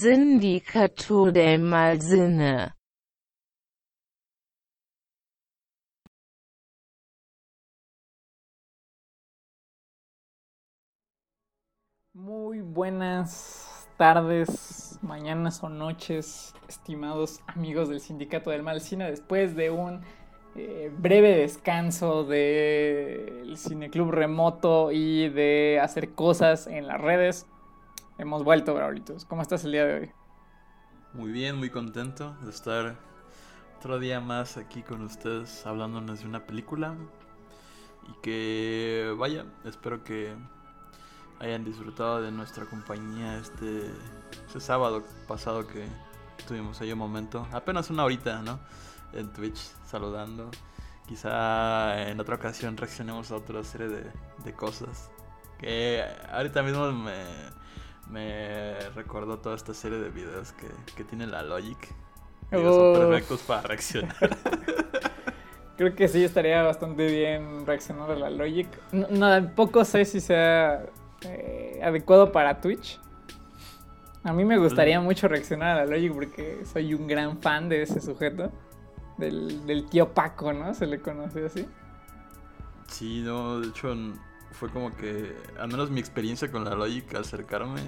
Sindicato del Malsinne Muy buenas tardes, mañanas o noches, estimados amigos del Sindicato del Mal Cine, después de un eh, breve descanso del Cineclub remoto y de hacer cosas en las redes. Hemos vuelto, Braulitos. ¿Cómo estás el día de hoy? Muy bien, muy contento de estar otro día más aquí con ustedes hablándonos de una película. Y que, vaya, espero que hayan disfrutado de nuestra compañía este, este sábado pasado que tuvimos ahí un momento, apenas una horita, ¿no? En Twitch saludando. Quizá en otra ocasión reaccionemos a otra serie de, de cosas. Que ahorita mismo me, me recordó toda esta serie de videos que, que tiene la Logic. Que son perfectos para reaccionar. Creo que sí estaría bastante bien reaccionar a la Logic. No, tampoco sé si sea eh, adecuado para Twitch. A mí me gustaría mucho reaccionar a la Logic porque soy un gran fan de ese sujeto. Del, del tío Paco, ¿no? Se le conoce así. Sí, no, de hecho fue como que, al menos mi experiencia con la Logic al acercarme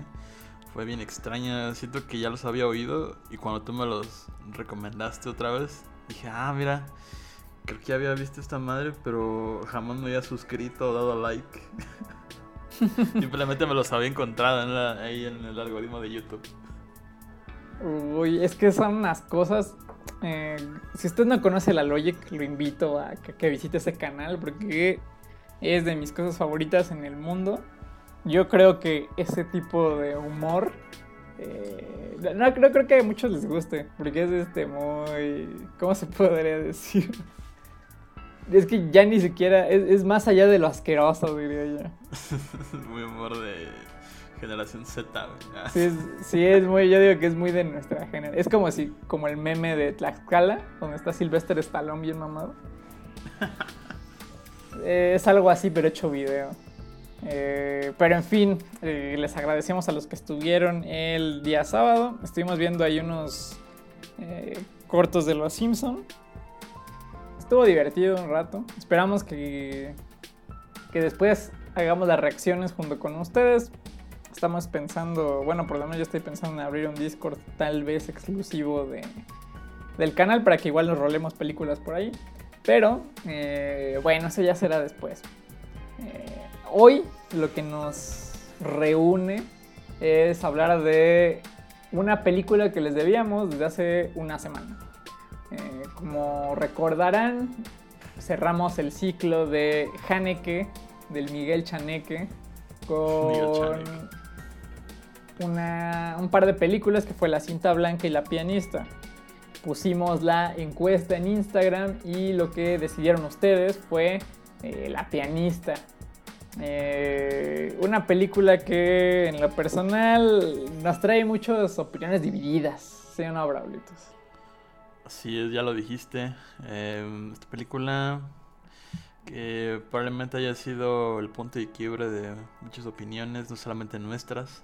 fue bien extraña. Siento que ya los había oído y cuando tú me los recomendaste otra vez, dije, ah, mira, creo que ya había visto esta madre, pero jamás me había suscrito o dado like. Simplemente me los había encontrado ahí en el algoritmo de YouTube. Uy, es que son unas cosas. Eh, si usted no conoce la Logic, lo invito a que, visite ese canal porque es de mis cosas favoritas en el mundo. Yo creo que ese tipo de humor. Eh, no, creo, creo que a muchos les guste. Porque es este muy. ¿Cómo se podría decir? Es que ya ni siquiera. Es, más allá de lo asqueroso, diría yo. muy humor de generación Z, ah. Sí, es, sí, es muy. Yo digo que es muy de nuestra generación. Es como si. Como el meme de Tlaxcala, donde está Sylvester Stallone bien mamado. Eh, es algo así, pero hecho video. Eh, pero en fin, eh, les agradecemos a los que estuvieron el día sábado. Estuvimos viendo ahí unos cortos de Los Simpson. Estuvo divertido un rato. Esperamos que, que después hagamos las reacciones junto con ustedes. Estamos pensando, bueno, por lo menos yo estoy pensando en abrir un Discord tal vez exclusivo de, del canal para que igual nos rolemos películas por ahí. Pero eh, bueno, eso ya será después. Eh, hoy lo que nos reúne es hablar de una película que les debíamos desde hace una semana. Eh, como recordarán, cerramos el ciclo de Haneke, del Miguel Chaneque, con un par de películas que fue La cinta blanca y La pianista pusimos la encuesta en Instagram y lo que decidieron ustedes fue eh, La pianista. Eh, una película que en lo personal nos trae muchas opiniones divididas, ¿sí o no, Braulitos? Así es, ya lo dijiste. Em, esta película que probablemente haya sido el punto de quiebre de muchas opiniones, no solamente nuestras,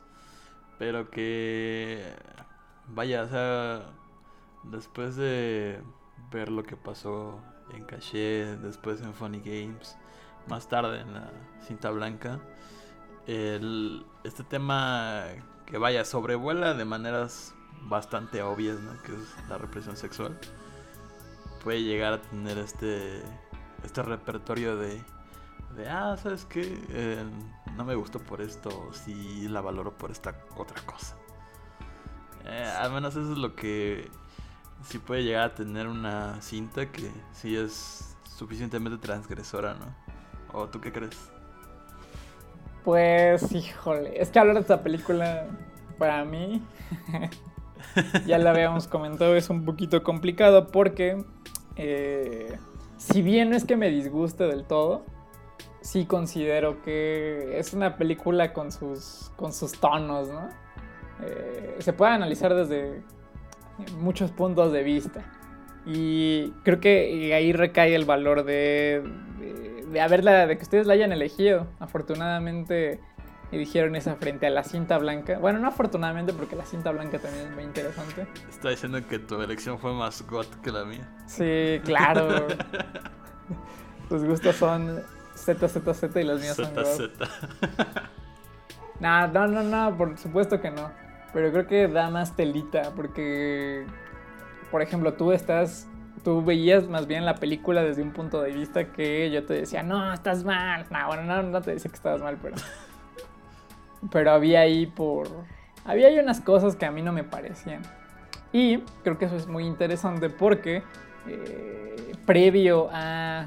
pero que, vaya, o sea, Después de ver lo que pasó en Caché, después en Funny Games, más tarde en la cinta blanca, este tema que vaya sobrevuela de maneras bastante obvias, ¿no? que es la represión sexual, puede llegar a tener este, este repertorio de, de ah, ¿sabes qué? Eh, no me gustó por esto, sí la valoro por esta otra cosa. Eh, al menos eso es lo que sí puede llegar a tener una cinta que sí es suficientemente transgresora, ¿no? ¿O tú qué crees? Pues, híjole, es que hablar de esta película, para mí, ya la habíamos comentado, es un poquito complicado porque, eh, si bien no es que me disguste del todo, sí considero que es una película con sus, con sus tonos, ¿no? Eh, se puede analizar desde muchos puntos de vista. Y creo que ahí recae el valor de, de, de haberla, de que ustedes la hayan elegido. Afortunadamente eligieron esa frente a la cinta blanca. Bueno, no afortunadamente porque la cinta blanca también es muy interesante. Está diciendo que tu elección fue más got que la mía. Sí, claro. Tus gustos son ZZZ y los míos son God. ZZ. No, no, no, no, por supuesto que no. Pero creo que da más telita porque, por ejemplo, tú estás, tú veías más bien la película desde un punto de vista que yo te decía, no, estás mal. No, bueno, no, no te decía que estabas mal, pero, pero había ahí por, había ahí unas cosas que a mí no me parecían. Y creo que eso es muy interesante porque eh, previo a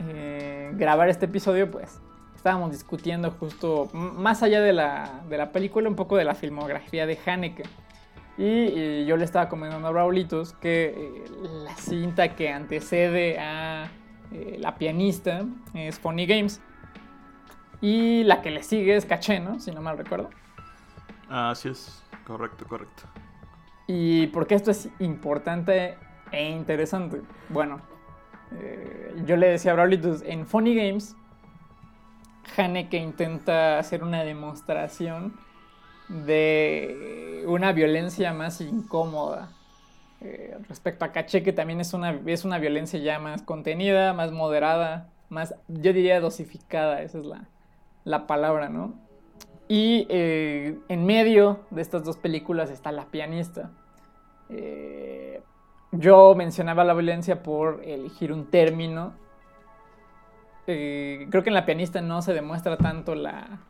eh, grabar este episodio, pues estábamos discutiendo justo más allá de la, de la película, un poco de la filmografía de Haneke. Y, yo le estaba comentando a Raulitos que eh, la cinta que antecede a eh, La pianista es Funny Games. Y la que le sigue es Caché, ¿no? Si no mal recuerdo. Ah, Así es. Correcto, correcto. ¿Y por qué esto es importante e interesante? Bueno, eh, yo le decía a Braulitus, en Funny Games, Haneke intenta hacer una demostración de una violencia más incómoda. eh, respecto a Caché, que también es una, es una violencia ya más contenida, más moderada, más, yo diría dosificada, esa es la, la palabra, ¿no? Y eh, en medio de estas dos películas está La pianista. Eh, yo mencionaba la violencia por elegir un término. Eh, creo que en La pianista no se demuestra tanto la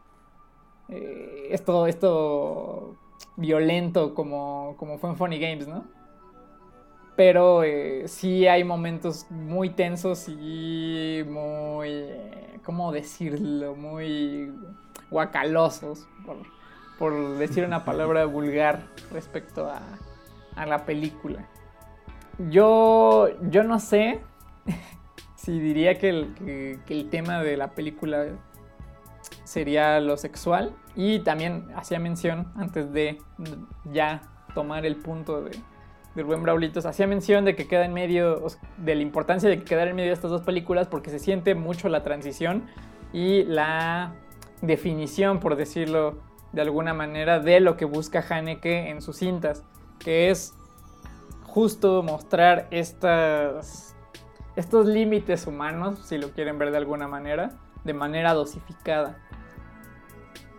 eh, esto, esto violento como, como fue en Funny Games, ¿no? Pero eh, sí hay momentos muy tensos y muy, eh, ¿cómo decirlo? Muy guacalosos, por, por decir una palabra vulgar respecto a, a la película. Yo, yo no sé si diría que el, tema de la película sería lo sexual. Y también hacía mención antes de ya tomar el punto de, del buen Braulitos, hacía mención de que queda en medio, de la importancia de que quedara en medio de estas dos películas porque se siente mucho la transición y la definición, por decirlo de alguna manera, de lo que busca Haneke en sus cintas, que es justo mostrar estas, estos límites humanos, si lo quieren ver de alguna manera, de manera dosificada.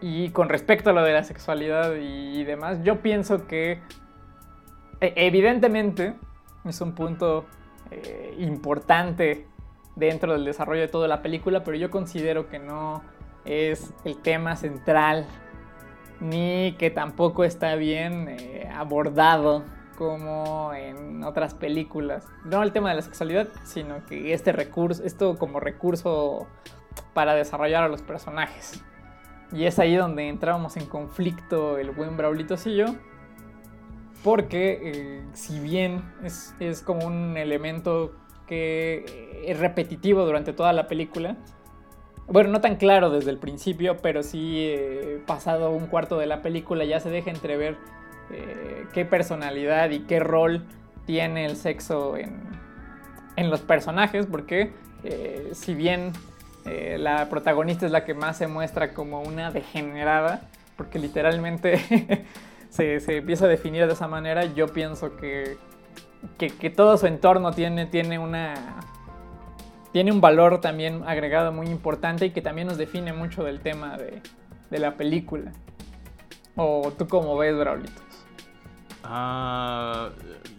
Y con respecto a lo de la sexualidad y, demás, yo pienso que e- evidentemente es un punto eh, importante dentro del desarrollo de toda la película, pero yo considero que no es el tema central ni que tampoco está bien eh, abordado como en otras películas. No el tema de la sexualidad, sino que este recurso, esto como recurso para desarrollar a los personajes. Y es ahí donde entrábamos en conflicto el buen Braulitos y yo. Porque eh, si bien es, es como un elemento que eh, es repetitivo durante toda la película, bueno, no tan claro desde el principio, pero sí eh, pasado un cuarto de la película ya se deja entrever eh, qué personalidad y qué rol tiene el sexo en, en los personajes, porque eh, si bien eh, la protagonista es la que más se muestra como una degenerada, porque literalmente se, se empieza a definir de esa manera, yo pienso que, que, todo su entorno tiene, tiene una tiene un valor también agregado muy importante y que también nos define mucho del tema de, de la película. ¿O tú cómo ves, Braulitos? Ah,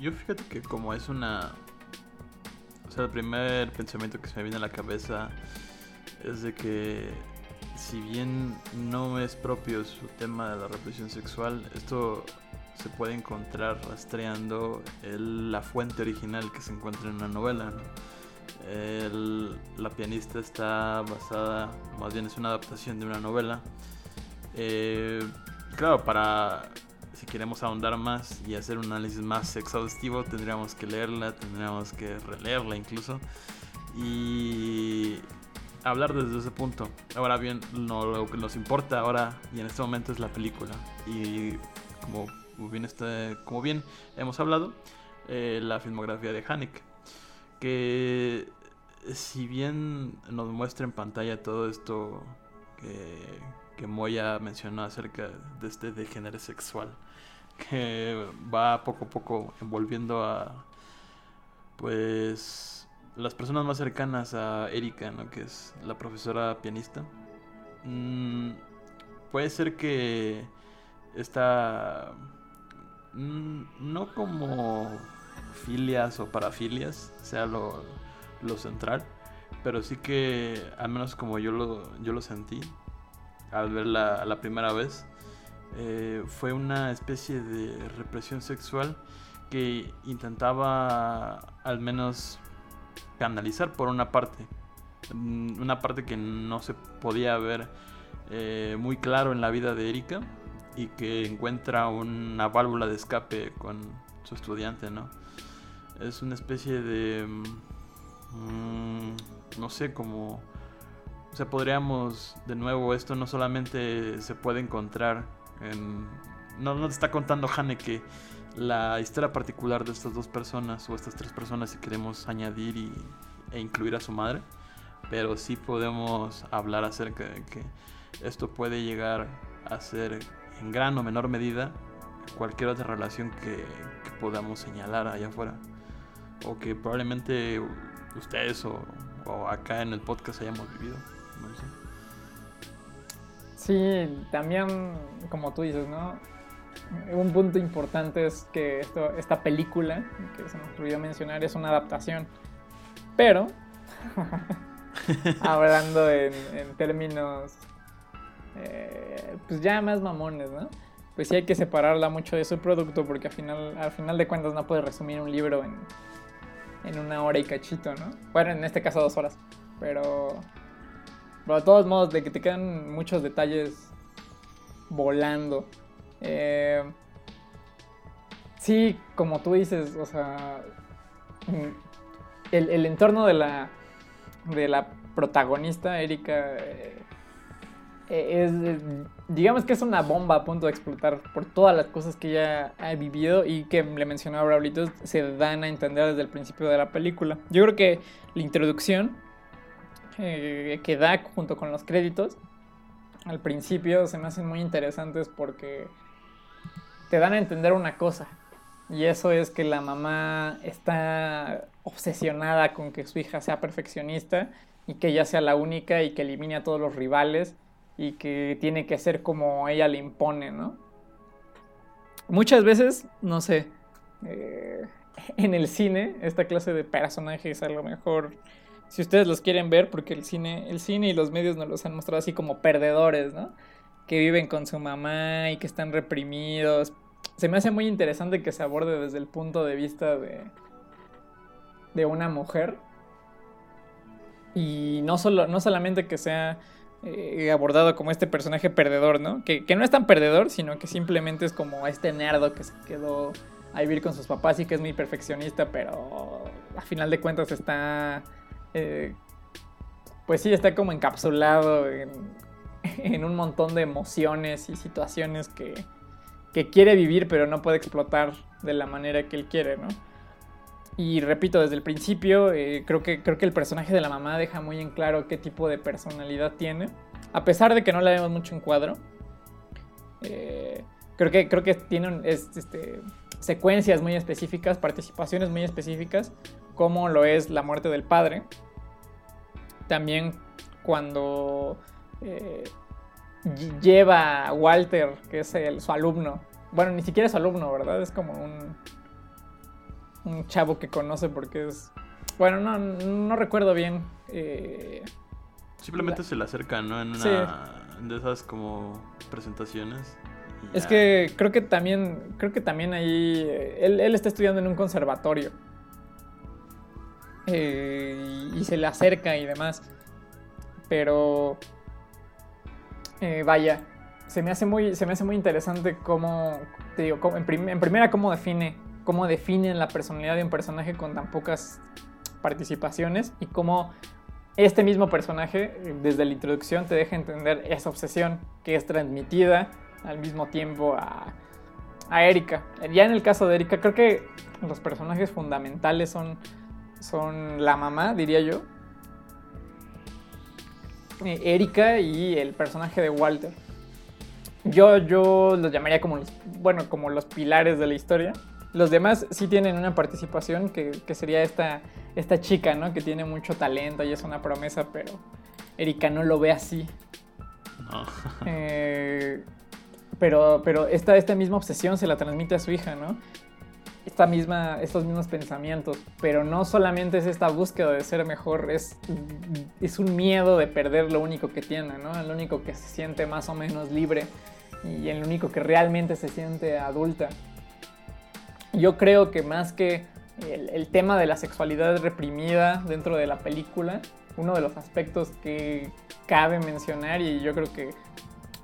yo fíjate que como es una... O sea, el primer pensamiento que se me viene a la cabeza es de que si bien no es propio su tema de la represión sexual, esto se puede encontrar rastreando la fuente original que se encuentra en una novela. ¿no? El- la pianista está basada, más bien es una adaptación de una novela. Eh, claro, para si queremos ahondar más y hacer un análisis más exhaustivo, tendríamos que leerla, tendríamos que releerla incluso y hablar desde ese punto. Ahora bien, lo que nos importa ahora y en este momento es la película. Y como bien, está, como bien hemos hablado, eh, la filmografía de Haneke. Que si bien nos muestra en pantalla todo esto que, que Moya mencionó acerca de este degenere sexual, que va poco a poco envolviendo a pues las personas más cercanas a Erika, ¿no? que es la profesora pianista. Mm, puede ser que esta mm, no como filias o parafilias sea lo, lo central, pero sí que al menos como yo lo, yo lo sentí al verla la primera vez, eh, fue una especie de represión sexual que intentaba al menos canalizar por una parte. Mm, una parte que no se podía ver eh, muy claro en la vida de Erika y que encuentra una válvula de escape con su estudiante, ¿no? Es una especie de... Mm, no sé, como... O sea, podríamos, de nuevo, esto no solamente se puede encontrar en... No, no te está contando Hane que la historia particular de estas dos personas o estas tres personas si queremos añadir y, e incluir a su madre, pero sí podemos hablar acerca de que esto puede llegar a ser en gran o menor medida cualquier otra relación que, podamos señalar allá afuera o que probablemente ustedes o, o, acá en el podcast hayamos vivido. Sí, también como tú dices, ¿no? un punto importante es que esto, esta película, que se nos olvidó mencionar, es una adaptación. Pero, hablando en, términos, eh, pues ya más mamones, ¿no? Pues sí hay que separarla mucho de su producto porque al final, al final de cuentas no puedes resumir un libro en, en una hora y cachito, ¿no? Bueno, en este caso dos horas. Pero, pero de todos modos, de que te quedan muchos detalles volando. Eh, sí, como tú dices, o sea, el, entorno de la, de la protagonista, Erika, eh, es, digamos que es una bomba a punto de explotar por todas las cosas que ella ha vivido y que le mencionaba Braulito, se dan a entender desde el principio de la película. Yo creo que la introducción eh, que da junto con los créditos al principio se me hacen muy interesantes porque te dan a entender una cosa. Y eso es que la mamá está obsesionada con que su hija sea perfeccionista y que ella sea la única y que elimine a todos los rivales y que tiene que ser como ella le impone, ¿no? Muchas veces, no sé, eh, en el cine, esta clase de personajes a lo mejor, si ustedes los quieren ver, porque el cine, el cine y los medios nos los han mostrado así como perdedores, ¿no? que viven con su mamá y que están reprimidos. Se me hace muy interesante que se aborde desde el punto de vista de, de una mujer. Y no, solo, no solamente que sea eh, abordado como este personaje perdedor, ¿no? Que, no es tan perdedor, sino que simplemente es como este nerdo que se quedó a vivir con sus papás y que es muy perfeccionista, pero a final de cuentas está... Eh, pues sí, está como encapsulado en, un montón de emociones y situaciones que, quiere vivir pero no puede explotar de la manera que él quiere, ¿no? Y repito, desde el principio, eh, creo, que, creo que el personaje de la mamá deja muy en claro qué tipo de personalidad tiene. A pesar de que no la vemos mucho en cuadro. Eh, creo, que, creo que tiene este, secuencias muy específicas, participaciones muy específicas, como lo es la muerte del padre. También cuando eh, lleva a Walter, que es su alumno. Bueno, ni siquiera es su alumno, ¿verdad? Es como un, un chavo que conoce porque es... Bueno, no, no recuerdo bien. Eh, Simplemente se le acerca, ¿no? En una de esas como presentaciones. Es que creo que también, creo que también ahí, eh, él, está estudiando en un conservatorio. Y se le acerca y demás. Pero eh, vaya, se me, hace muy, se me hace muy interesante cómo, te digo, en, primera cómo define, cómo definen la personalidad de un personaje con tan pocas participaciones y cómo este mismo personaje desde la introducción te deja entender esa obsesión que es transmitida al mismo tiempo a, a Erika. Ya en el caso de Erika, creo que los personajes fundamentales son, son la mamá, diría yo, eh, Erika y el personaje de Walter. Yo, yo los llamaría como los, bueno, como los pilares de la historia. Los demás sí tienen una participación que, que sería esta, esta chica, ¿no? Que tiene mucho talento y es una promesa, pero Erika no lo ve así. No. Eh, pero pero esta, esta misma obsesión se la transmite a su hija, ¿no? Esta misma, estos mismos pensamientos. Pero no solamente es esta búsqueda de ser mejor, es, es un miedo de perder lo único que tiene, ¿no? El único que se siente más o menos libre y el único que realmente se siente adulta. Yo creo que más que el, el tema de la sexualidad reprimida dentro de la película, uno de los aspectos que cabe mencionar y yo creo que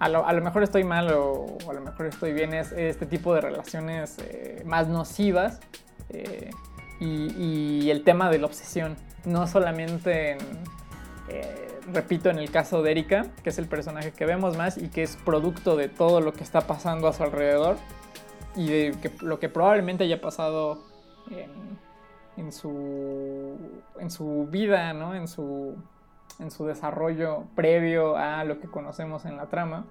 a lo, a lo mejor estoy mal o, a lo mejor estoy bien es este tipo de relaciones eh, más nocivas eh, y, y, el tema de la obsesión. No solamente en, eh, repito, en el caso de Erika, que es el personaje que vemos más y que es producto de todo lo que está pasando a su alrededor y de que, lo que probablemente haya pasado en, en su, en su vida, ¿no? en, su, en su desarrollo previo a lo que conocemos en la trama.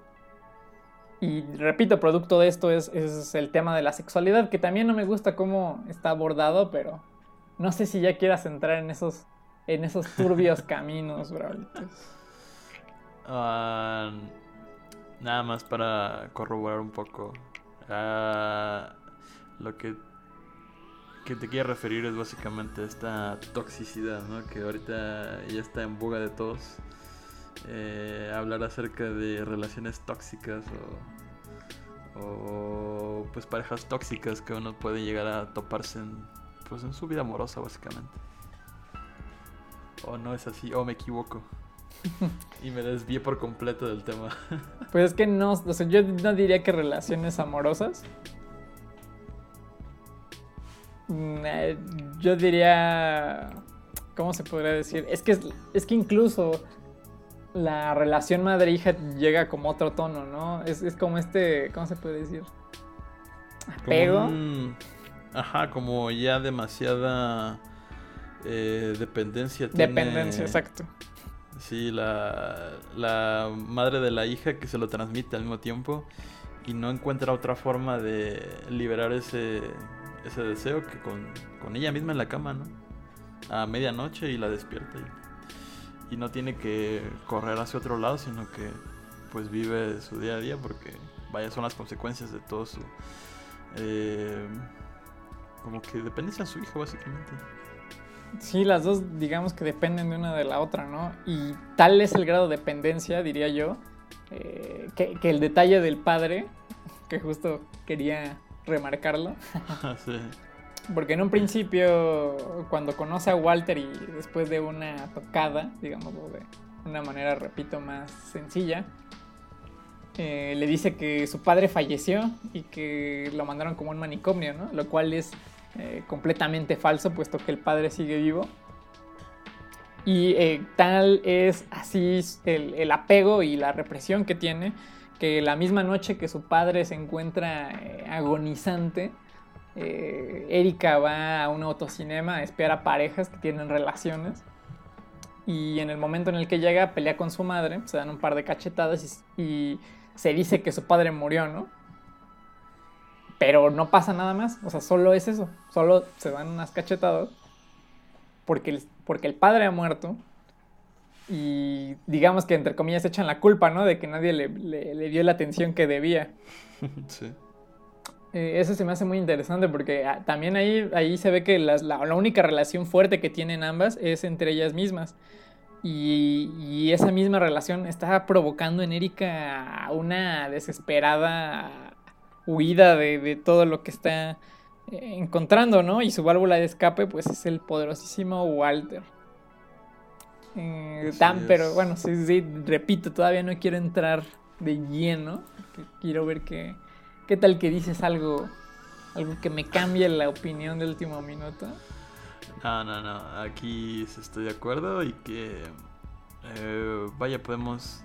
Y repito, producto de esto es, es, el tema de la sexualidad, que también no me gusta cómo está abordado, pero no sé si ya quieras entrar en esos, en esos turbios caminos, Braulitos. Uh, nada más para corroborar un poco. Uh, lo que que te quiero referir es básicamente esta toxicidad, ¿no? Que ahorita ya está en boga de todos. Eh, hablar acerca de relaciones tóxicas o, o, pues parejas tóxicas que uno puede llegar a toparse en, pues en su vida amorosa básicamente. O no es así, o me equivoco. y me desvié por completo del tema. pues es que no, o sea, yo no diría que relaciones amorosas, yo diría, ¿cómo se podría decir? Es que, es que incluso la relación madre-hija llega como otro tono, ¿no? Es, es, como este, ¿cómo se puede decir? Apego. Un, ajá, como ya demasiada eh, dependencia. Dependencia, tiene, exacto. Sí, la, la madre de la hija que se lo transmite al mismo tiempo y no encuentra otra forma de liberar ese ese deseo que con, con, ella misma en la cama, ¿no? A medianoche y la despierta. Y, no tiene que correr hacia otro lado, sino que pues vive su día a día porque vaya son las consecuencias de todo su... Eh, como que dependencia a su hijo básicamente. Sí, las dos digamos que dependen de una de la otra, ¿no? Y tal es el grado de dependencia, diría yo, eh, que, que, el detalle del padre, que justo quería remarcarlo. sí. Porque en un principio, cuando conoce a Walter y después de una tocada, digamos, de una manera, repito, más sencilla, eh, le dice que su padre falleció y que lo mandaron como un manicomio, ¿no? Lo cual es eh, completamente falso, puesto que el padre sigue vivo. Y eh, tal es así el, el apego y la represión que tiene que la misma noche que su padre se encuentra eh, agonizante, eh, Erika va a un autocinema a espiar a parejas que tienen relaciones. Y en el momento en el que llega, pelea con su madre, se dan un par de cachetadas y, y se dice que su padre murió, ¿no? Pero no pasa nada más, o sea, solo es eso, solo se dan unas cachetadas porque el, porque el padre ha muerto y digamos que entre comillas echan la culpa, ¿no? De que nadie le, le, le dio la atención que debía. Sí. Eh, eso se me hace muy interesante porque ah, también ahí, ahí se ve que las, la, la, única relación fuerte que tienen ambas es entre ellas mismas. Y, y, esa misma relación está provocando en Erika una desesperada huida de, de todo lo que está eh, encontrando, ¿no? Y su válvula de escape pues es el poderosísimo Walter. Eh, tan, pero bueno, sí, sí, repito, todavía no quiero entrar de lleno. Quiero ver qué, qué tal que dices algo, algo que me cambie la opinión del último minuto. No, no, no, aquí estoy de acuerdo y que, eh, vaya, podemos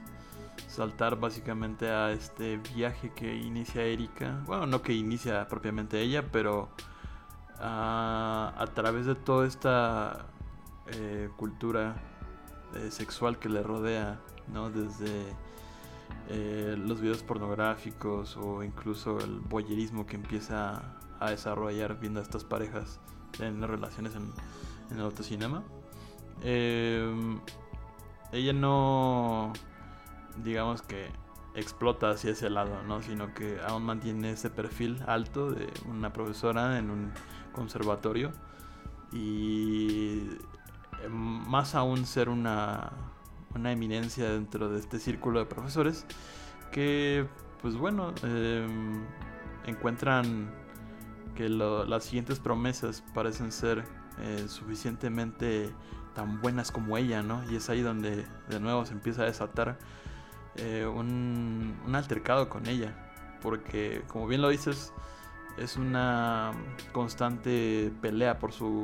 saltar básicamente a este viaje que inicia Erika. Bueno, no que inicia propiamente ella, pero a, a través de toda esta eh, cultura eh, sexual que le rodea, ¿no? Desde eh, los videos pornográficos o incluso el boyerismo que empieza a desarrollar viendo a estas parejas en las relaciones en, el autocinema. Em, ella no, digamos que explota hacia ese lado, ¿no? Sino que aún mantiene ese perfil alto de una profesora en un conservatorio y más aún ser una, una eminencia dentro de este círculo de profesores que, pues bueno, em, encuentran que las siguientes promesas parecen ser eh, suficientemente tan buenas como ella, ¿no? Y es ahí donde de nuevo se empieza a desatar eh, un altercado con ella, porque como bien lo dices, es una constante pelea por su,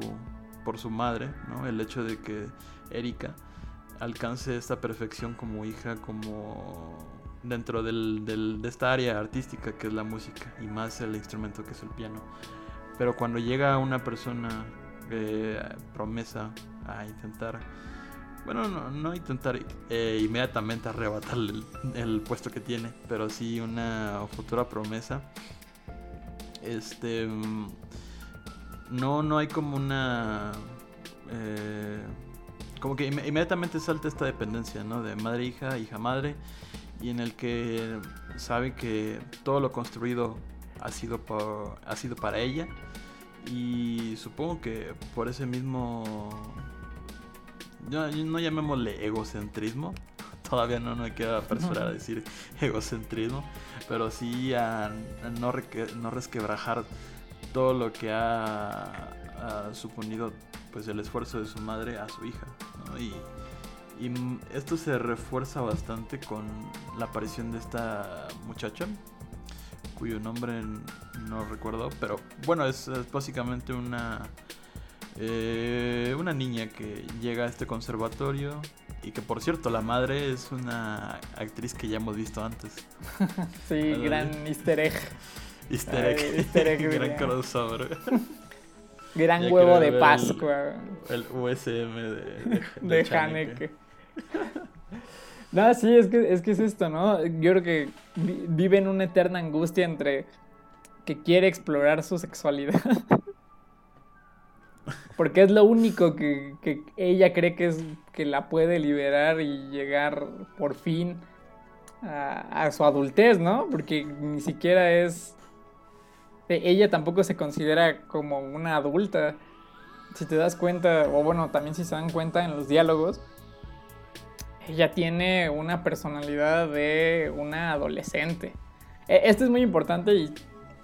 por su madre, ¿no? El hecho de que Erika alcance esta perfección como hija, como dentro del, del- de esta área artística que es la música y más el instrumento que es el piano. Pero cuando llega una persona eh, promesa a intentar, bueno, no, intentar eh, inmediatamente arrebatarle el, el puesto que tiene, pero sí una futura promesa, este, no, no hay como una, eh, como que inme- inmediatamente salta esta dependencia, ¿no? De madre-hija, hija-madre, y en el que sabe que todo lo construido ha sido, por, ha sido para ella. Y supongo que por ese mismo... No, no llamémosle egocentrismo. Todavía no me queda apresurar a decir egocentrismo. Pero sí a, a no, no resquebrajar todo lo que ha, ha suponido pues el esfuerzo de su madre a su hija. ¿no? Y, y esto se refuerza bastante con la aparición de esta muchacha, cuyo nombre no recuerdo, pero bueno, es, es básicamente una, eh, una niña que llega a este conservatorio y que por cierto la madre es una actriz que ya hemos visto antes. Sí, gran easter egg. Easter Ay, egg, easter egg, gran crossover. Gran Ya huevo de Pascua El USM de, de, de Haneke. No, sí, es que, es que es esto, ¿no? Yo creo que vi- vive en una eterna angustia entre que quiere explorar su sexualidad. Porque es lo único que, que ella cree que es que la puede liberar y llegar por fin a, a su adultez, ¿no? Porque ni siquiera es. Ella tampoco se considera como una adulta. Si te das cuenta, o bueno, también si se dan cuenta en los diálogos, ella tiene una personalidad de una adolescente. E- Esto es muy importante y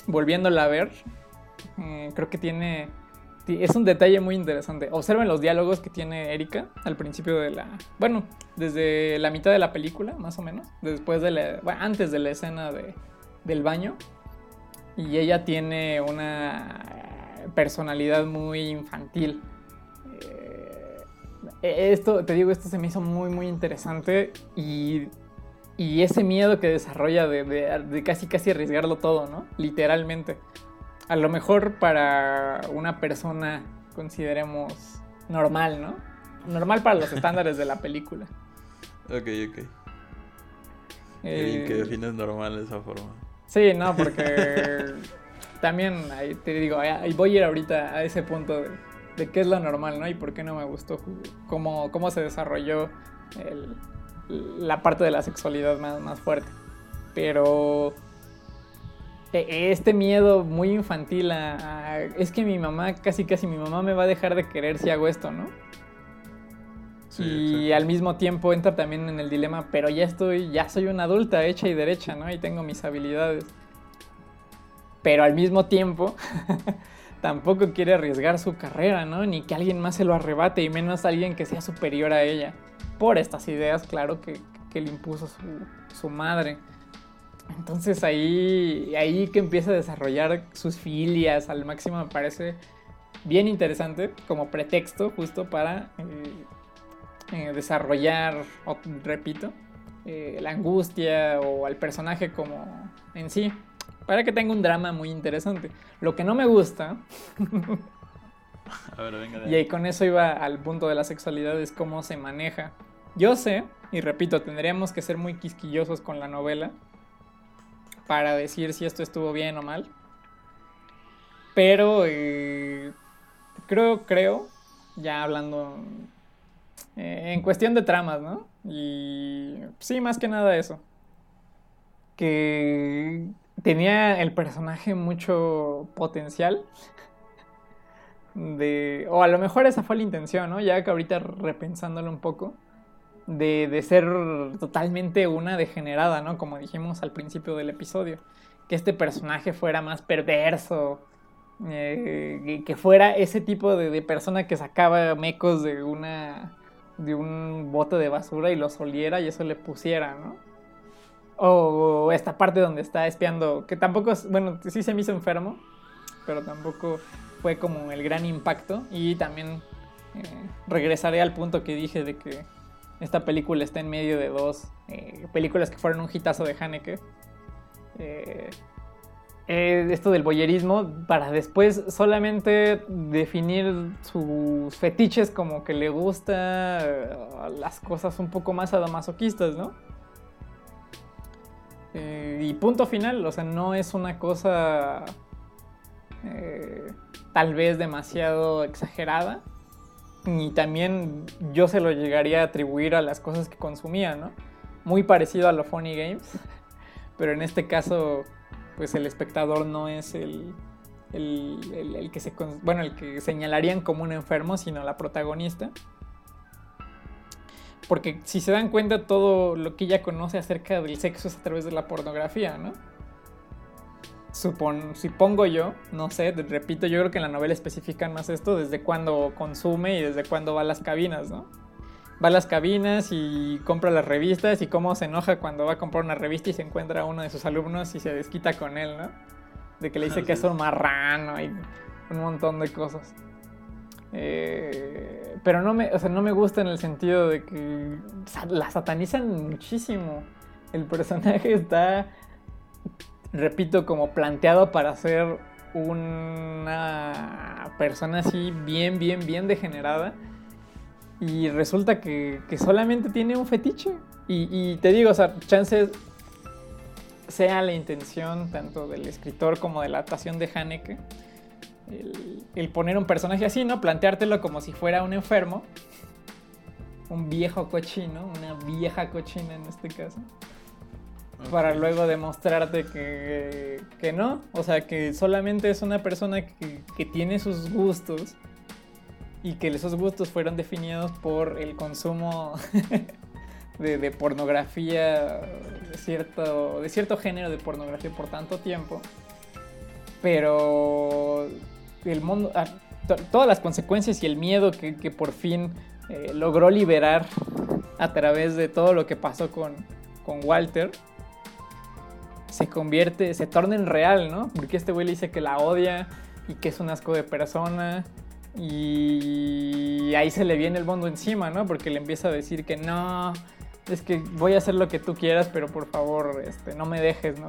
volviéndola a ver, eh, creo que tiene... ti- Es un detalle muy interesante. Observen los diálogos que tiene Erika al principio de la... Bueno, desde la mitad de la película, más o menos. Después de la... Bueno, antes de la escena de, del baño. Y ella tiene una personalidad muy infantil. Eh, esto, te digo, esto se me hizo muy, muy interesante y, y ese miedo que desarrolla de, de- de casi, casi arriesgarlo todo, ¿no? Literalmente. A lo mejor para una persona, consideremos, normal, ¿no? Normal para los estándares de la película. Ok, ok. Qué Eh, bien que defines normal de esa forma. Sí, no, porque también ahí te digo, voy a ir ahorita a ese punto de, de qué es lo normal, ¿no? Y por qué no me gustó cómo, cómo se desarrolló el- la parte de la sexualidad más, más fuerte. Pero e- este miedo muy infantil a, a- es que mi mamá, casi casi mi mamá me va a dejar de querer si hago esto, ¿no? Sí, y al mismo tiempo entra también en el dilema, pero ya estoy, ya soy una adulta hecha y derecha, ¿no? Y tengo mis habilidades. Pero al mismo tiempo tampoco quiere arriesgar su carrera, ¿no? Ni que alguien más se lo arrebate y menos alguien que sea superior a ella. Por estas ideas, claro, que, que le impuso su, su madre. Entonces ahí, ahí que empieza a desarrollar sus filias al máximo me parece bien interesante como pretexto justo para eh, eh, desarrollar, o- repito, eh, la angustia o al personaje como en sí. para que tenga un drama muy interesante. Lo que no me gusta, A ver, venga. de y con eso iba al punto de la sexualidad, es cómo se maneja. Yo sé, y repito, tendríamos que ser muy quisquillosos con la novela para decir si esto estuvo bien o mal. Pero eh, creo, creo, ya hablando eh, en cuestión de tramas, ¿no? Y sí, más que nada eso. Que tenía el personaje mucho potencial. De, o a lo mejor esa fue la intención, ¿no? Ya que ahorita repensándolo un poco. De, de ser totalmente una degenerada, ¿no? Como dijimos al principio del episodio. Que este personaje fuera más perverso, eh, que- fuera ese tipo de persona que sacaba mecos de una de un bote de basura y los oliera y eso le pusiera, ¿no? O esta parte donde está espiando, que tampoco es, bueno, sí se me hizo enfermo, pero tampoco fue como el gran impacto. Y también eh, regresaré al punto que dije de que esta película está en medio de dos eh, películas que fueron un hitazo de Haneke. Eh, eh, esto del boyerismo para después solamente definir sus fetiches como que le gusta eh, las cosas un poco más sadomasoquistas, ¿no? Eh, y punto final, o sea, no es una cosa tal vez demasiado exagerada, ni también yo se lo llegaría a atribuir a las cosas que consumía, ¿no? Muy parecido a lo Funny Games, pero en este caso pues el espectador no es el, el, el- que se bueno el que señalarían como un enfermo sino la protagonista porque si se dan cuenta todo lo que ella conoce acerca del sexo es a través de la pornografía no Supon, supongo yo, no sé, repito, yo creo que en la novela especifican más esto, desde cuándo consume y desde cuándo va a las cabinas, ¿no? Va a las cabinas y compra las revistas y cómo se enoja cuando va a comprar una revista y se encuentra a uno de sus alumnos y se desquita con él, ¿no? De que le dice que es un marrano y un montón de cosas. Eh, pero no me, o sea, no me gusta en el sentido de que la satanizan muchísimo. El personaje está, repito, como planteado para ser una persona así bien, bien, bien degenerada. Y resulta que, que solamente tiene un fetiche. Y, y te digo, o sea, chances sea la intención tanto del escritor como de la adaptación de Haneke. El, el poner un personaje así, ¿no? Planteártelo como si fuera un enfermo. Un viejo cochino, una vieja cochina en este caso. Para luego demostrarte que, que no. O sea, que solamente es una persona que, que tiene sus gustos y que esos gustos fueron definidos por el consumo de, de pornografía, de cierto, de cierto género de pornografía por tanto tiempo. Pero el mundo, ah, to- todas las consecuencias y el miedo que, que por fin eh, logró liberar a través de todo lo que pasó con, con Walter, se convierte, se torna en real, ¿no? Porque este güey le dice que la odia y que es un asco de persona. Y ahí se le viene el mundo encima, ¿no? Porque le empieza a decir que no, es que voy a hacer lo que tú quieras, pero por favor, este, no me dejes, ¿no?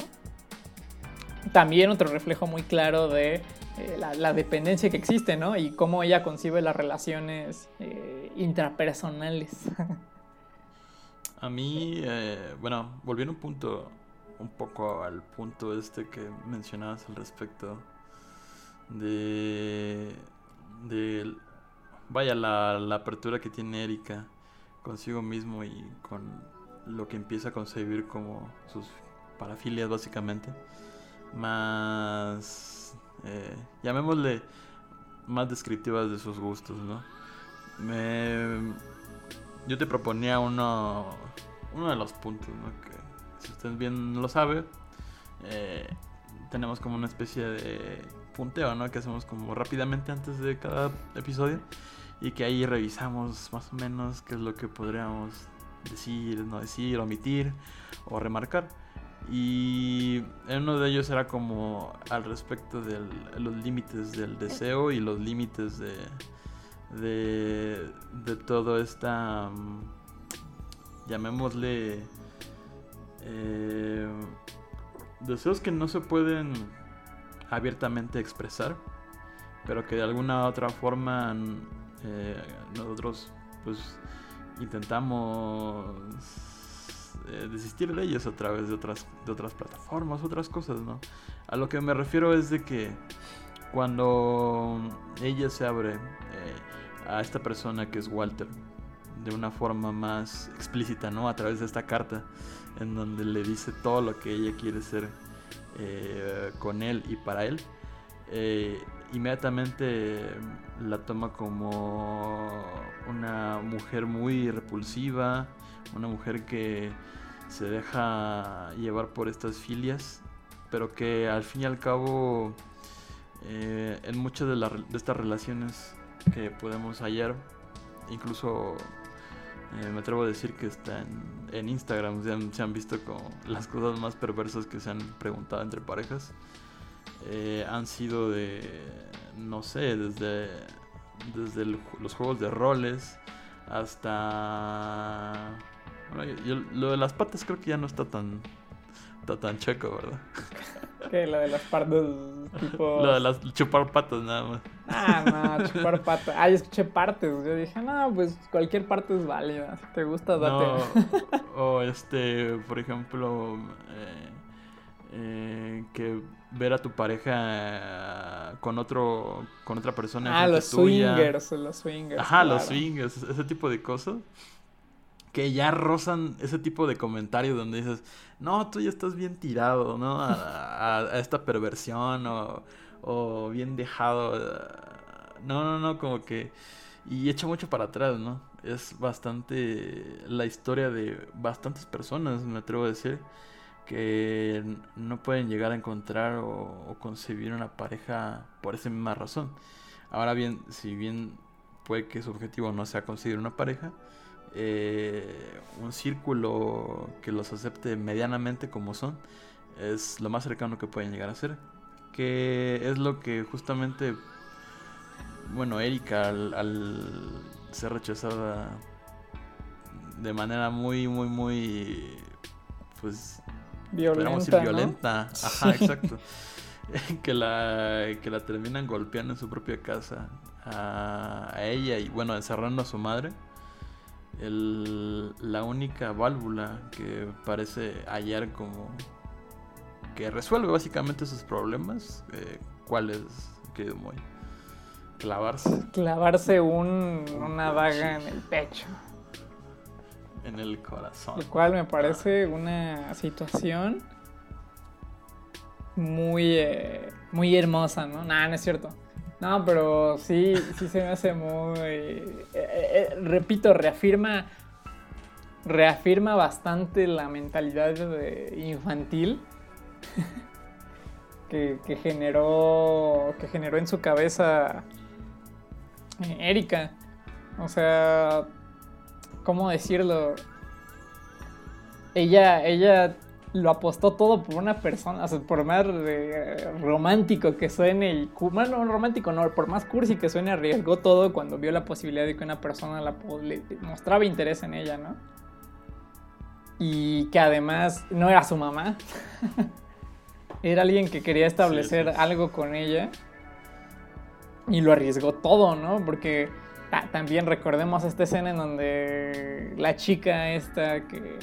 También otro reflejo muy claro de eh, la, la dependencia que existe, ¿no? Y cómo ella concibe las relaciones eh, intrapersonales. A mí, eh, bueno, volviendo un punto, un poco al punto este que mencionabas al respecto de, de vaya, la, la apertura que tiene Erika consigo mismo y con lo que empieza a concebir como sus parafilias básicamente, más, eh, llamémosle, más descriptivas de sus gustos, ¿no? Me, yo te proponía uno, uno de los puntos, ¿no? Que si usted bien lo sabe, eh, tenemos como una especie de punteo, ¿no? Que hacemos como rápidamente antes de cada episodio y que ahí revisamos más o menos qué es lo que podríamos decir, no decir, omitir o remarcar. Y uno de ellos era como al respecto de los límites del deseo y los límites de, de, de todo esta, mm, llamémosle, eh, deseos que no se pueden abiertamente expresar, pero que de alguna otra forma eh, nosotros pues intentamos eh, desistir de ellos a través de otras, de otras plataformas, otras cosas, ¿no? A lo que me refiero es de que cuando ella se abre eh, a esta persona que es Walter de una forma más explícita, ¿no? A través de esta carta en donde le dice todo lo que ella quiere ser eh, con él y para él, eh, inmediatamente la toma como una mujer muy repulsiva, una mujer que se deja llevar por estas filias, pero que al fin y al cabo eh, en muchas de, de, estas relaciones que podemos hallar, incluso eh, me atrevo a decir que está en, Instagram, se han, visto como las cosas más perversas que se han preguntado entre parejas. Eh, han sido de, no sé, desde, desde los juegos de roles hasta... lo de las patas creo que ya no está tan, está tan checo, ¿verdad? Que lo de las patas, tipo. Lo de las chupar patas, nada más. Ah, no, chupar patas. Ah, yo escuché partes. Yo dije, no, pues cualquier parte es válida. Si te gusta, date. o este, por ejemplo, eh, eh, que ver a tu pareja con otro con otra persona ah los swingers los swingers ajá los swingers ese tipo de cosas que ya rozan ese tipo de comentarios donde dices, no, tú ya estás bien tirado, ¿no? A, esta perversión o, o, bien dejado. No, no, no, como que... Y echa mucho para atrás, ¿no? Es bastante la historia de bastantes personas, me atrevo a decir, que no pueden llegar a encontrar o, o concebir una pareja por esa misma razón. Ahora bien, si bien puede que su objetivo no sea conseguir una pareja, eh, un círculo que los acepte medianamente como son, es lo más cercano que pueden llegar a ser. Que es lo que justamente, bueno, Erika al, ser rechazada de manera muy, muy, muy, pues, violenta. violenta. Ajá, exacto. que la, que la terminan golpeando en su propia casa a, a ella y, bueno, encerrando a su madre el, la única válvula que parece hallar como que resuelve básicamente sus problemas. Eh, ¿Cuál es, querido muy Clavarse. Clavarse un, una daga en el pecho. En el corazón. Lo cual me parece una situación muy, eh, muy hermosa, ¿no? Nada, no es cierto. No, pero sí, sí se me hace muy... Eh, eh, eh, repito, reafirma, reafirma bastante la mentalidad infantil que, generó, que generó en su cabeza Erika. O sea, ¿cómo decirlo? Ella, ella lo apostó todo por una persona, o sea, por más eh, romántico que suene y bueno, romántico no, por más cursi que suene, arriesgó todo cuando vio la posibilidad de que una persona la, le mostraba interés en ella, ¿no? Y que además no era su mamá, era alguien que quería establecer algo con ella y lo arriesgó todo, ¿no? Porque también recordemos esta escena en donde la chica esta que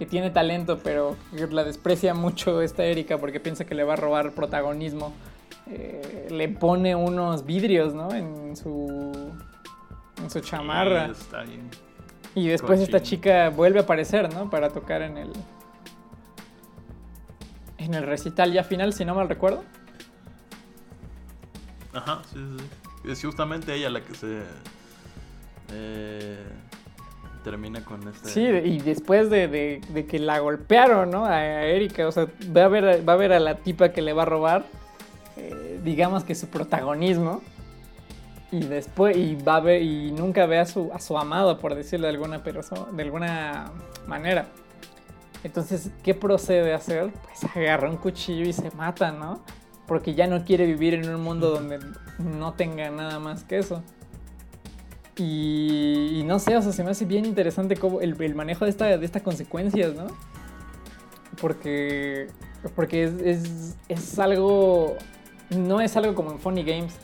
que tiene talento, pero la desprecia mucho esta Erika porque piensa que le va a robar protagonismo. Eh, le pone unos vidrios, ¿no? En su, en su chamarra. Y después esta chica vuelve a aparecer, ¿no? Para tocar en el en el recital ya final, si no mal recuerdo. Ajá, sí, sí. Es justamente ella la que se eh, termina con este... Sí, y después de, que la golpearon, ¿no? A Erika, o sea, va a ver, va a, ver a la tipa que le va a robar, eh, digamos que su protagonismo, y después, y va a ver, y nunca ve a su, a su amado, por decirlo de alguna persona, de alguna manera. Entonces, ¿qué procede a hacer? Pues agarra un cuchillo y se mata, ¿no? Porque ya no quiere vivir en un mundo donde no tenga nada más que eso. Y, no sé, o sea, se me hace bien interesante cómo el, manejo de, esta, de estas consecuencias, ¿no? Porque Porque es, es, algo. No es algo como en Funny Games.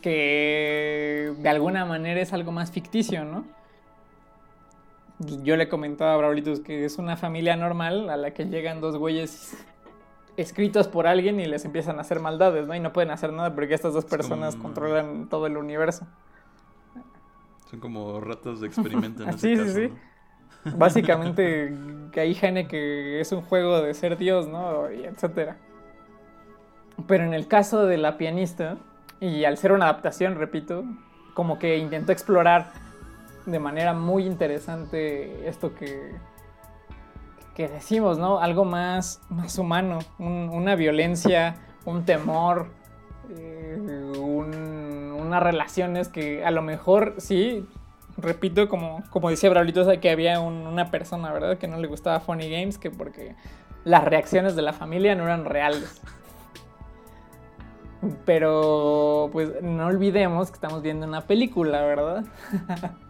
Que de alguna manera es algo más ficticio, ¿no? Yo le comentaba a Braulitos que es una familia normal a la que llegan dos güeyes escritos por alguien y les empiezan a hacer maldades, ¿no? Y no pueden hacer nada porque estas dos personas como- controlan todo el universo. Son como ratos de experimento en Ah, sí, sí, caso, sí. ¿no? Básicamente, que ahí que es un juego de ser Dios, ¿no? Y etcétera. Pero en el caso de la pianista, y al ser una adaptación, repito, como que intentó explorar de manera muy interesante esto que, que decimos, ¿no? Algo más, más humano, un- una violencia, un temor, eh, un- unas relaciones que a lo mejor sí, repito, como, como decía Braulito, o que había un- una persona, ¿verdad? Que no le gustaba Funny Games, que porque las reacciones de la familia no eran reales. Pero pues no olvidemos que estamos viendo una película, ¿verdad?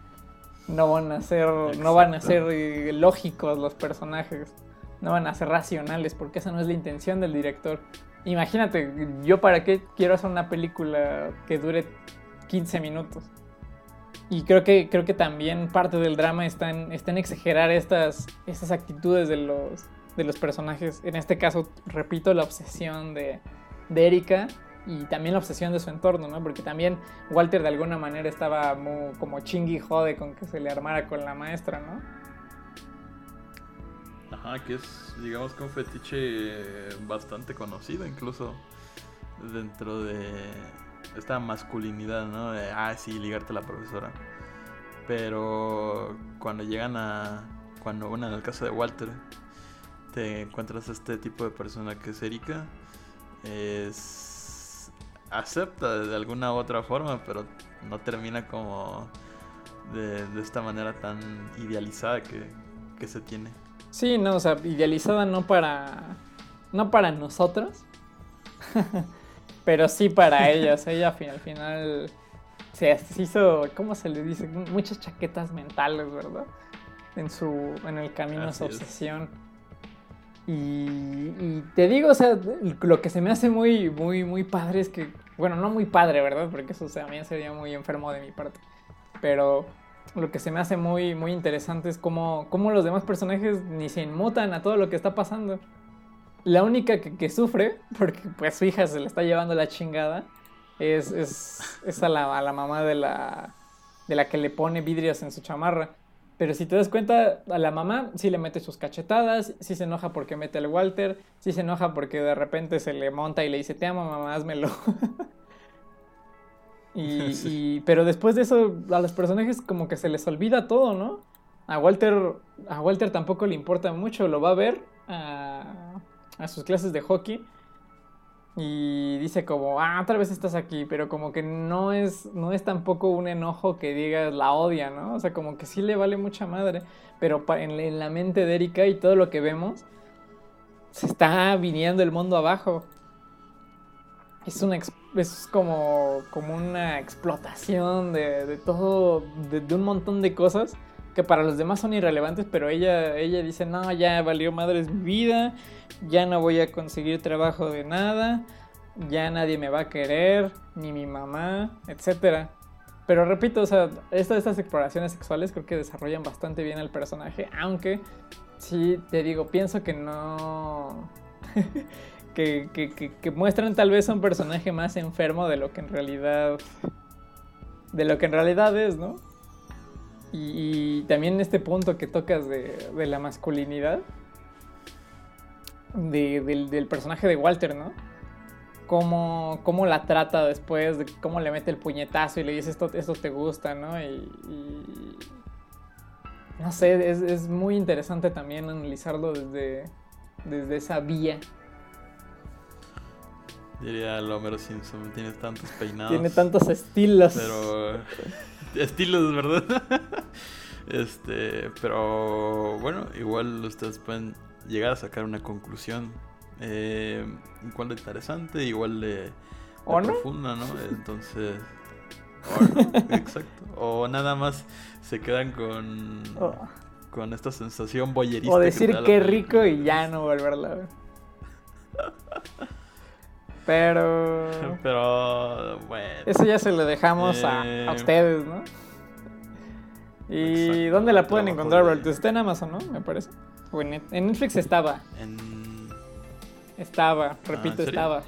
no van a ser, no van a ser eh, lógicos los personajes, no van a ser racionales, porque esa no es la intención del director. Imagínate, yo para qué quiero hacer una película que dure 15 minutos. Y creo que, creo que también parte del drama está en, está en exagerar estas, estas actitudes de los, de los personajes. En este caso, repito, la obsesión de, de Erika y también la obsesión de su entorno, ¿no? Porque también Walter de alguna manera estaba muy, como chingui jode con que se le armara con la maestra, ¿no? Ajá, que es, digamos que un fetiche bastante conocido, incluso dentro de esta masculinidad, ¿no? De, ah, sí, ligarte a la profesora. Pero cuando llegan a. Cuando, bueno, en el caso de Walter, te encuentras a este tipo de persona que es Erika, es. Acepta de alguna u otra forma, pero no termina como. de, de esta manera tan idealizada que, que se tiene. Sí, no, o sea, idealizada no para. No para nosotros. pero sí para ellas. Ella al final se hizo, ¿cómo se le dice? Muchas chaquetas mentales, ¿verdad? En su. en el camino a su obsesión. Y, y te digo, o sea, lo que se me hace muy, muy, muy padre es que. Bueno, no muy padre, ¿verdad? Porque eso también sería muy enfermo de mi parte. Pero lo que se me hace muy, muy interesante es cómo, cómo los demás personajes ni se inmutan a todo lo que está pasando. La única que, sufre, porque pues su hija se le está llevando la chingada, es, es, es a, la, a la mamá de la, de la que le pone vidrios en su chamarra. Pero si te das cuenta, a la mamá sí le mete sus cachetadas, sí se enoja porque mete al Walter, sí se enoja porque de repente se le monta y le dice, te amo mamá, házmelo. y, Sí. y- pero después de eso, a los personajes como que se les olvida todo, ¿no? A Walter, a Walter tampoco le importa mucho, lo va a ver a, a sus clases de hockey y dice como, ah, otra vez estás aquí, pero como que no es, no es tampoco un enojo que digas la odia, ¿no? O sea, como que sí le vale mucha madre, pero en, la- en la mente de Erika y todo lo que vemos, se está viniendo el mundo abajo. Es, una es como, como una explotación de, de todo, de un montón de cosas que para los demás son irrelevantes, pero ella, ella dice, no, ya valió madres mi vida, ya no voy a conseguir trabajo de nada, ya nadie me va a querer, ni mi mamá, etcétera. Pero repito, o sea, esta- estas exploraciones sexuales creo que desarrollan bastante bien al personaje, aunque sí, te digo, pienso que no... que, que- que- que muestran tal vez a un personaje más enfermo de lo que en realidad... de lo que en realidad es, ¿no? Y, y también este punto que tocas de, de la masculinidad de- del, del personaje de Walter, ¿no? Cómo, cómo la trata después, de cómo le mete el puñetazo y le dice esto, esto te gusta, ¿no? Y, y- no sé, es, es muy interesante también analizarlo desde, desde esa vía. Diría el Homero Simpson, tienes tantos peinados. Tiene tantos estilos. Pero. Estilos, ¿verdad? este. Pero. Bueno, igual ustedes pueden llegar a sacar una conclusión. eh, igual de interesante, igual de. de ¿O no? profunda, ¿no? Entonces. No, exacto. O nada más se quedan con. Oh. con esta sensación boyerista. O que decir la qué rico y ya no volverla a ver. Pero Pero bueno. eso ya se lo dejamos a, Eh, a ustedes, ¿no? ¿Y Exacto, dónde la pueden encontrar, Roberto? Está en Amazon, ¿no? Me parece. O en, Net- en Netflix estaba. En... Estaba, repito, ¿en serio? estaba.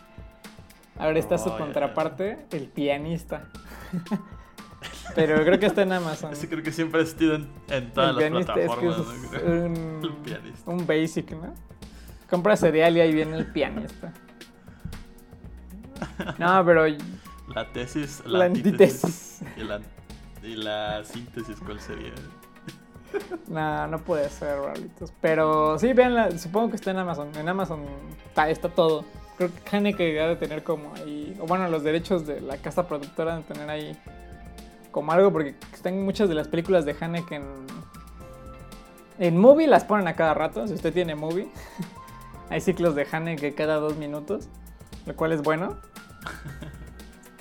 Ahora está su Oh, contraparte, el pianista. Pero creo que está en Amazon. Ese creo que siempre ha existido en, en todas el las pianista es que plataformas. es un, El pianista. un basic, ¿no? Compra cereal y ahí viene el pianista. No, pero La tesis, la, la, antítesis. Y la, y la síntesis, ¿cuál sería? No, no puede ser, Rablitos. Pero sí, véanla, supongo que está en Amazon. En Amazon está, está todo. Creo que Haneke ha de tener como ahí. O bueno, los derechos de la casa productora de tener ahí como algo, porque están muchas de las películas de Haneke en. En movie las ponen a cada rato. Si usted tiene movie, hay ciclos de Haneke cada dos minutos, lo cual es bueno.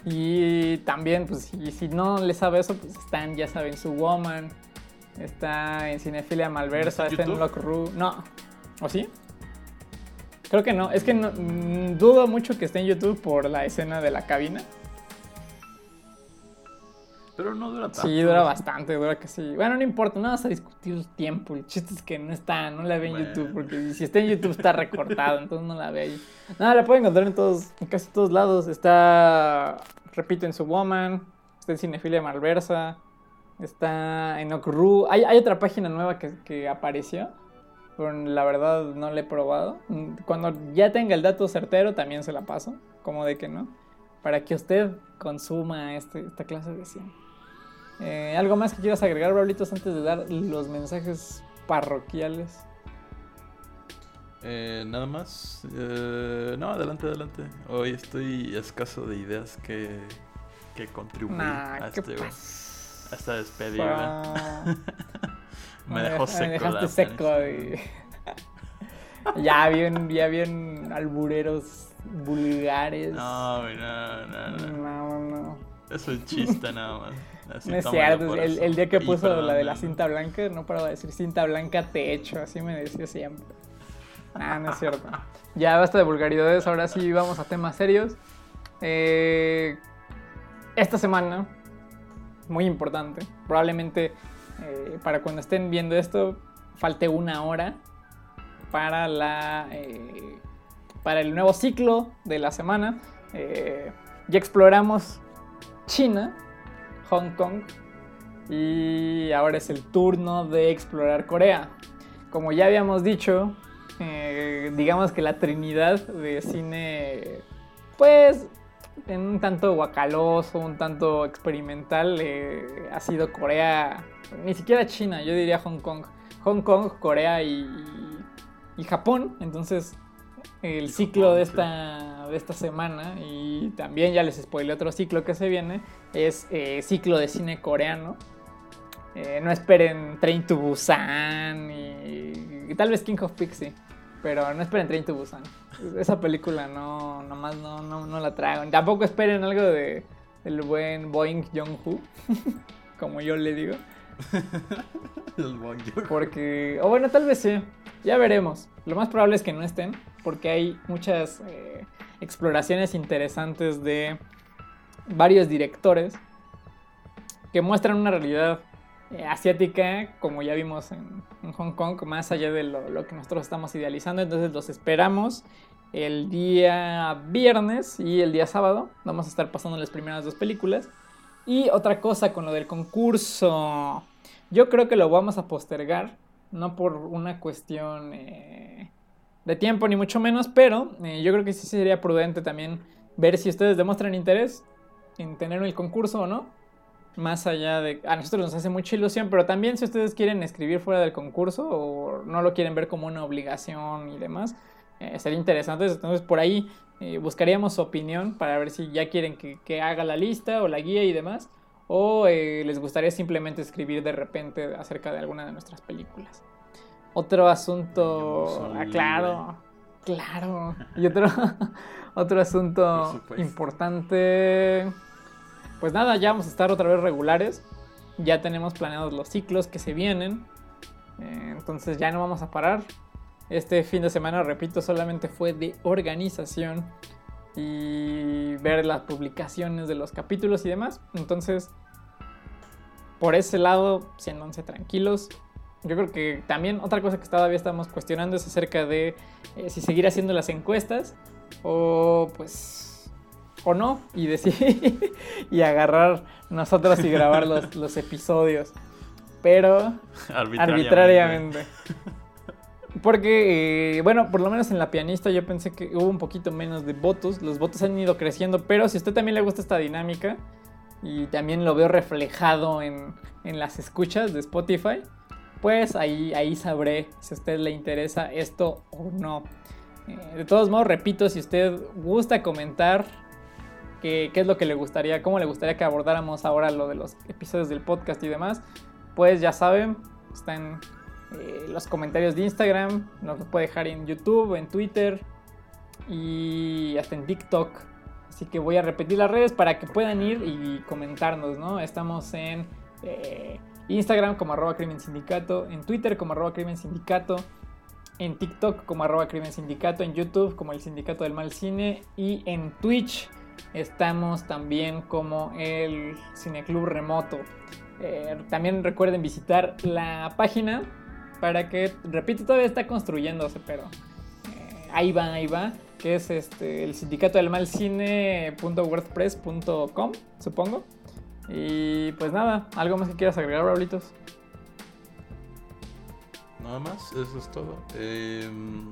Y también, pues, si, si no le sabe eso, pues están, ya saben, su Woman, está en Cinefilia Malversa, ¿Está está en en YouTube? Lock Ru. No, ¿o sí? Creo que no, es que no- mm, dudo mucho que esté en YouTube por la escena de la cabina. Pero no dura tanto. Sí, dura bastante, dura que sí. Bueno, no importa, no vas a discutir tiempo. El chiste es que no está, no la ve en Bueno. YouTube, porque si está en YouTube está recortado, entonces no la ve ahí. Nada, la pueden encontrar en todos, en casi todos lados. Está, repito, en su Woman, está en Cinefilia Malversa, está en Okru. Hay, hay otra página nueva que, que apareció, pero la verdad no la he probado. Cuando ya tenga el dato certero, también se la paso, como de que no, para que usted consuma este- esta clase de cine. Eh, ¿Algo más que quieras agregar, Brablitos, antes de dar los mensajes parroquiales? Eh, Nada más. Eh, no, adelante, adelante. Hoy estoy escaso de ideas que, que contribuir Nah, a, ¿qué este- a esta despedida. Ah, Me dejó seco. Me dejaste seco. y- ya bien, ya bien albureros vulgares. No, no, no, no. no, no. Es un chiste nada más. No es cierto, el, día que puso la de la cinta blanca, no paraba de decir cinta blanca te echo, así me decía siempre. Ah, no es cierto. Ya basta de vulgaridades, ahora sí vamos a temas serios. Eh, esta semana, muy importante, probablemente eh, para cuando estén viendo esto, falte una hora para la eh, para el nuevo ciclo de la semana. Ya exploramos China, Hong Kong y ahora es el turno de explorar Corea. Como ya habíamos dicho, eh, digamos que la trinidad de cine, pues, en un tanto guacaloso, un tanto experimental, eh, ha sido Corea, ni siquiera China, yo diría Hong Kong. Hong Kong, Corea y, y Japón. Entonces, el ciclo de esta, de esta semana, y también ya les spoilé otro ciclo que se viene, es eh, ciclo de cine coreano. Eh, no esperen Train to Busan y, y tal vez King of Pixie, pero no esperen Train to Busan. Esa película no, nomás no, no, no la traigo. Tampoco esperen algo de del buen Boeing Jong-Hu, como yo le digo. El bonjour. Porque, o bueno, tal vez sí, ya veremos. Lo más probable es que no estén, porque hay muchas eh, exploraciones interesantes de varios directores que muestran una realidad eh, asiática, como ya vimos en, Hong Kong, más allá de lo que nosotros estamos idealizando. Entonces los esperamos el día viernes y el día sábado. Vamos a estar pasando las primeras dos películas. Y otra cosa con lo del concurso. Yo creo que lo vamos a postergar, no por una cuestión eh, de tiempo ni mucho menos, pero eh, yo creo que sí sería prudente también ver si ustedes demuestran interés en tener el concurso o no. Más allá de... A nosotros nos hace mucha ilusión, pero también si ustedes quieren escribir fuera del concurso o no lo quieren ver como una obligación y demás, eh, sería interesante. Entonces por ahí eh, buscaríamos su opinión para ver si ya quieren que, que haga la lista o la guía y demás. O eh, les gustaría simplemente escribir de repente acerca de alguna de nuestras películas. Otro asunto... Ah, claro, claro. Y otro, otro asunto importante... Pues nada, ya vamos a estar otra vez regulares. Ya tenemos planeados los ciclos que se vienen. Entonces ya no vamos a parar. Este fin de semana, repito, solamente fue de organización y ver las publicaciones de los capítulos y demás. Entonces, por ese lado, siéndose tranquilos. Yo creo que también otra cosa que todavía estamos cuestionando es acerca de eh, si seguir haciendo las encuestas o pues o no y decir y agarrar nosotros y grabar los, los episodios pero arbitrariamente. Porque, eh, bueno, por lo menos en la pianista yo pensé que hubo un poquito menos de votos. Los votos han ido creciendo, pero si a usted también le gusta esta dinámica y también lo veo reflejado en, en las escuchas de Spotify, pues ahí, ahí sabré si a usted le interesa esto o no. Eh, de todos modos, repito, si usted gusta comentar qué, qué es lo que le gustaría, cómo le gustaría que abordáramos ahora lo de los episodios del podcast y demás, pues ya saben, está en eh, los comentarios de Instagram, lo que puede dejar en YouTube, en Twitter y hasta en TikTok. Así que voy a repetir las redes para que puedan ir y comentarnos, ¿no? Estamos en eh, Instagram como arroba crimen sindicato, en Twitter como arroba crimen sindicato, en TikTok como arroba crimen sindicato, en YouTube como el sindicato del mal cine y en Twitch estamos también como el cineclub remoto. Eh, también recuerden visitar la página para que, repito, todavía está construyéndose, pero eh, ahí va, ahí va, que es este, el sindicato del mal cine.wordpress.com, supongo. Y pues nada, ¿algo más que quieras agregar, Braulitos? Nada más, eso es todo. Em,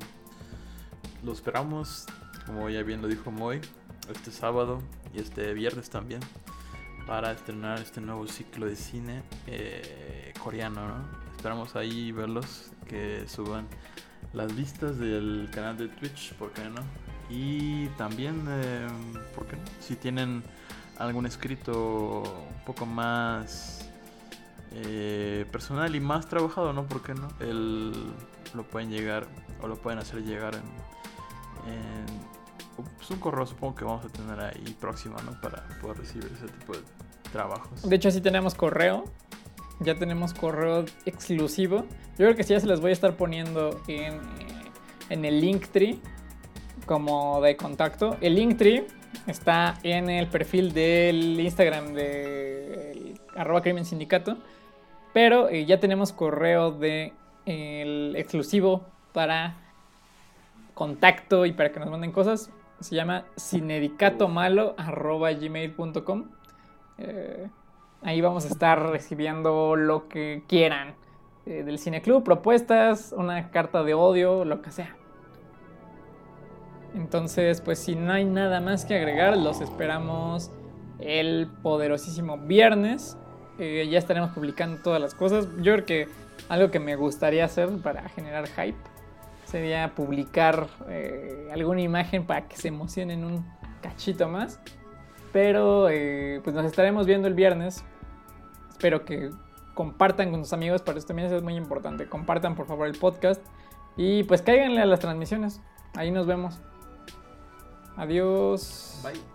lo esperamos, como ya bien lo dijo Moy, este sábado y este viernes también para estrenar este nuevo ciclo de cine eh, coreano, Esperamos ahí verlos, que suban las vistas del canal de Twitch, ¿por qué no? Y también, eh, ¿por qué no? Si tienen algún escrito un poco más eh, personal y más trabajado, ¿no? ¿Por qué no? El, lo pueden llegar o lo pueden hacer llegar en pues un correo supongo que vamos a tener ahí próximo, ¿no? Para poder recibir ese tipo de trabajos. De hecho, sí tenemos correo. Ya tenemos correo exclusivo. Yo creo que sí ya se los voy a estar poniendo en, en el Linktree como de contacto. El Linktree está en el perfil del Instagram de arroba crimen sindicato. Pero eh, ya tenemos correo de el exclusivo para contacto y para que nos manden cosas. Se llama sinedicatomalo.gmail.com. Eh, ahí vamos a estar recibiendo lo que quieran eh, del cineclub, propuestas, una carta de odio, lo que sea. Entonces, pues si no hay nada más que agregar, los esperamos el poderosísimo viernes. Eh, ya estaremos publicando todas las cosas. Yo creo que algo que me gustaría hacer para generar hype sería publicar eh, alguna imagen para que se emocionen un cachito más. Pero eh, pues nos estaremos viendo el viernes. Espero que compartan con sus amigos, para eso también es muy importante. Compartan por favor el podcast y pues cáiganle a las transmisiones. Ahí nos vemos. Adiós. Bye.